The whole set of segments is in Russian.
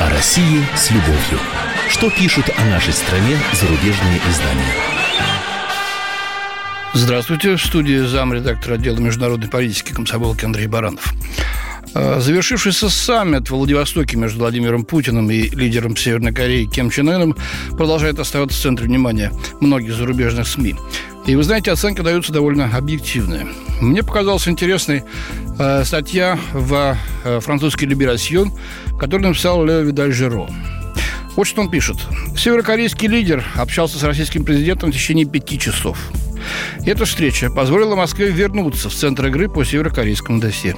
О России с любовью. Что пишут о нашей стране зарубежные издания? Здравствуйте. В студии замредактора отдела международной политики комсомолки Андрей Баранов. А, завершившийся саммит в Владивостоке между Владимиром Путиным и лидером Северной Кореи Ким Чен Ыном продолжает оставаться в центре внимания многих зарубежных СМИ. И вы знаете, оценки даются довольно объективные. Мне показалась интересной э, статья в э, французский «Либерасьон», которую написал Лео Видаль Жиро. Вот что он пишет. Северокорейский лидер общался с российским президентом в течение пяти часов. Эта встреча позволила Москве вернуться в центр игры по северокорейскому досье.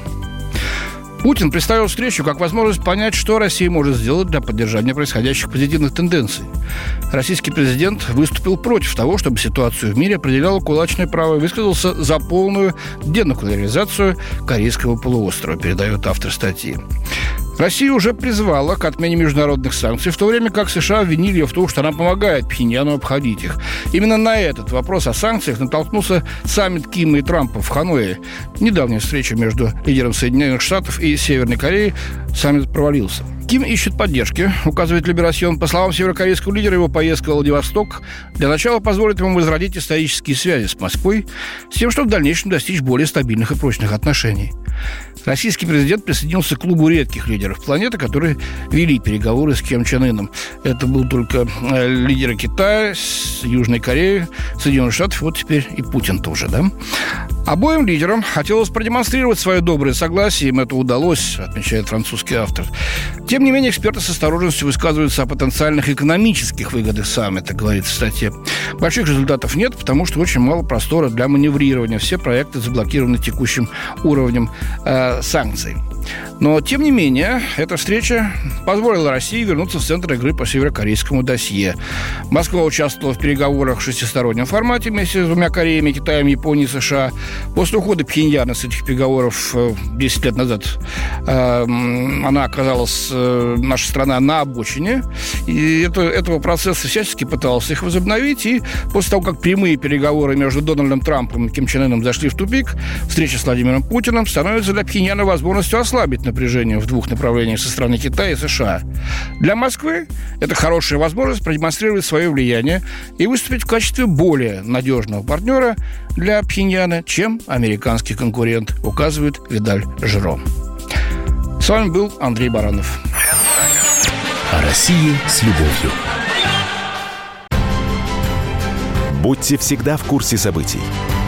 Путин представил встречу как возможность понять, что Россия может сделать для поддержания происходящих позитивных тенденций. Российский президент выступил против того, чтобы ситуацию в мире определяло кулачное право и высказался за полную денуклеаризацию Корейского полуострова, передает автор статьи. Россия уже призвала к отмене международных санкций, в то время как США обвинили ее в том, что она помогает Пхеньяну обходить их. Именно на этот вопрос о санкциях натолкнулся саммит Кима и Трампа в Ханое. Недавняя встреча между лидером Соединенных Штатов и Северной Кореей саммит провалился. Ким ищет поддержки, указывает Либерасьон. По словам северокорейского лидера, его поездка в Владивосток для начала позволит ему возродить исторические связи с Москвой с тем, чтобы в дальнейшем достичь более стабильных и прочных отношений. Российский президент присоединился к клубу редких лидеров планеты, которые вели переговоры с Ким Чен Ыном. Это был только э, лидеры Китая, Южной Кореи, Соединенных Штатов, вот теперь и Путин тоже, да? Обоим лидерам хотелось продемонстрировать свое доброе согласие, им это удалось, отмечает французский автор. Тем не менее, эксперты с осторожностью высказываются о потенциальных экономических выгодах саммита, говорится в статье. Больших результатов нет, потому что очень мало простора для маневрирования. Все проекты заблокированы текущим уровнем э, санкций. Но, тем не менее, эта встреча позволила России вернуться в центр игры по северокорейскому досье. Москва участвовала в переговорах в шестистороннем формате вместе с двумя Кореями, Китаем, Японией, США. После ухода Пхеньяна с этих переговоров 10 э, лет назад э, она оказалась, э, наша страна, на обочине. И это, этого процесса всячески пытался их возобновить. И после того, как прямые переговоры между Дональдом Трампом и Ким Чен Ыном зашли в тупик, встреча с Владимиром Путиным становится для Пхеньяна возможностью ослабить напряжение в двух направлениях со стороны Китая и США. Для Москвы это хорошая возможность продемонстрировать свое влияние и выступить в качестве более надежного партнера для Пхеньяна, чем американский конкурент, указывает Видаль Жиро. С вами был Андрей Баранов. О России с любовью. Будьте всегда в курсе событий.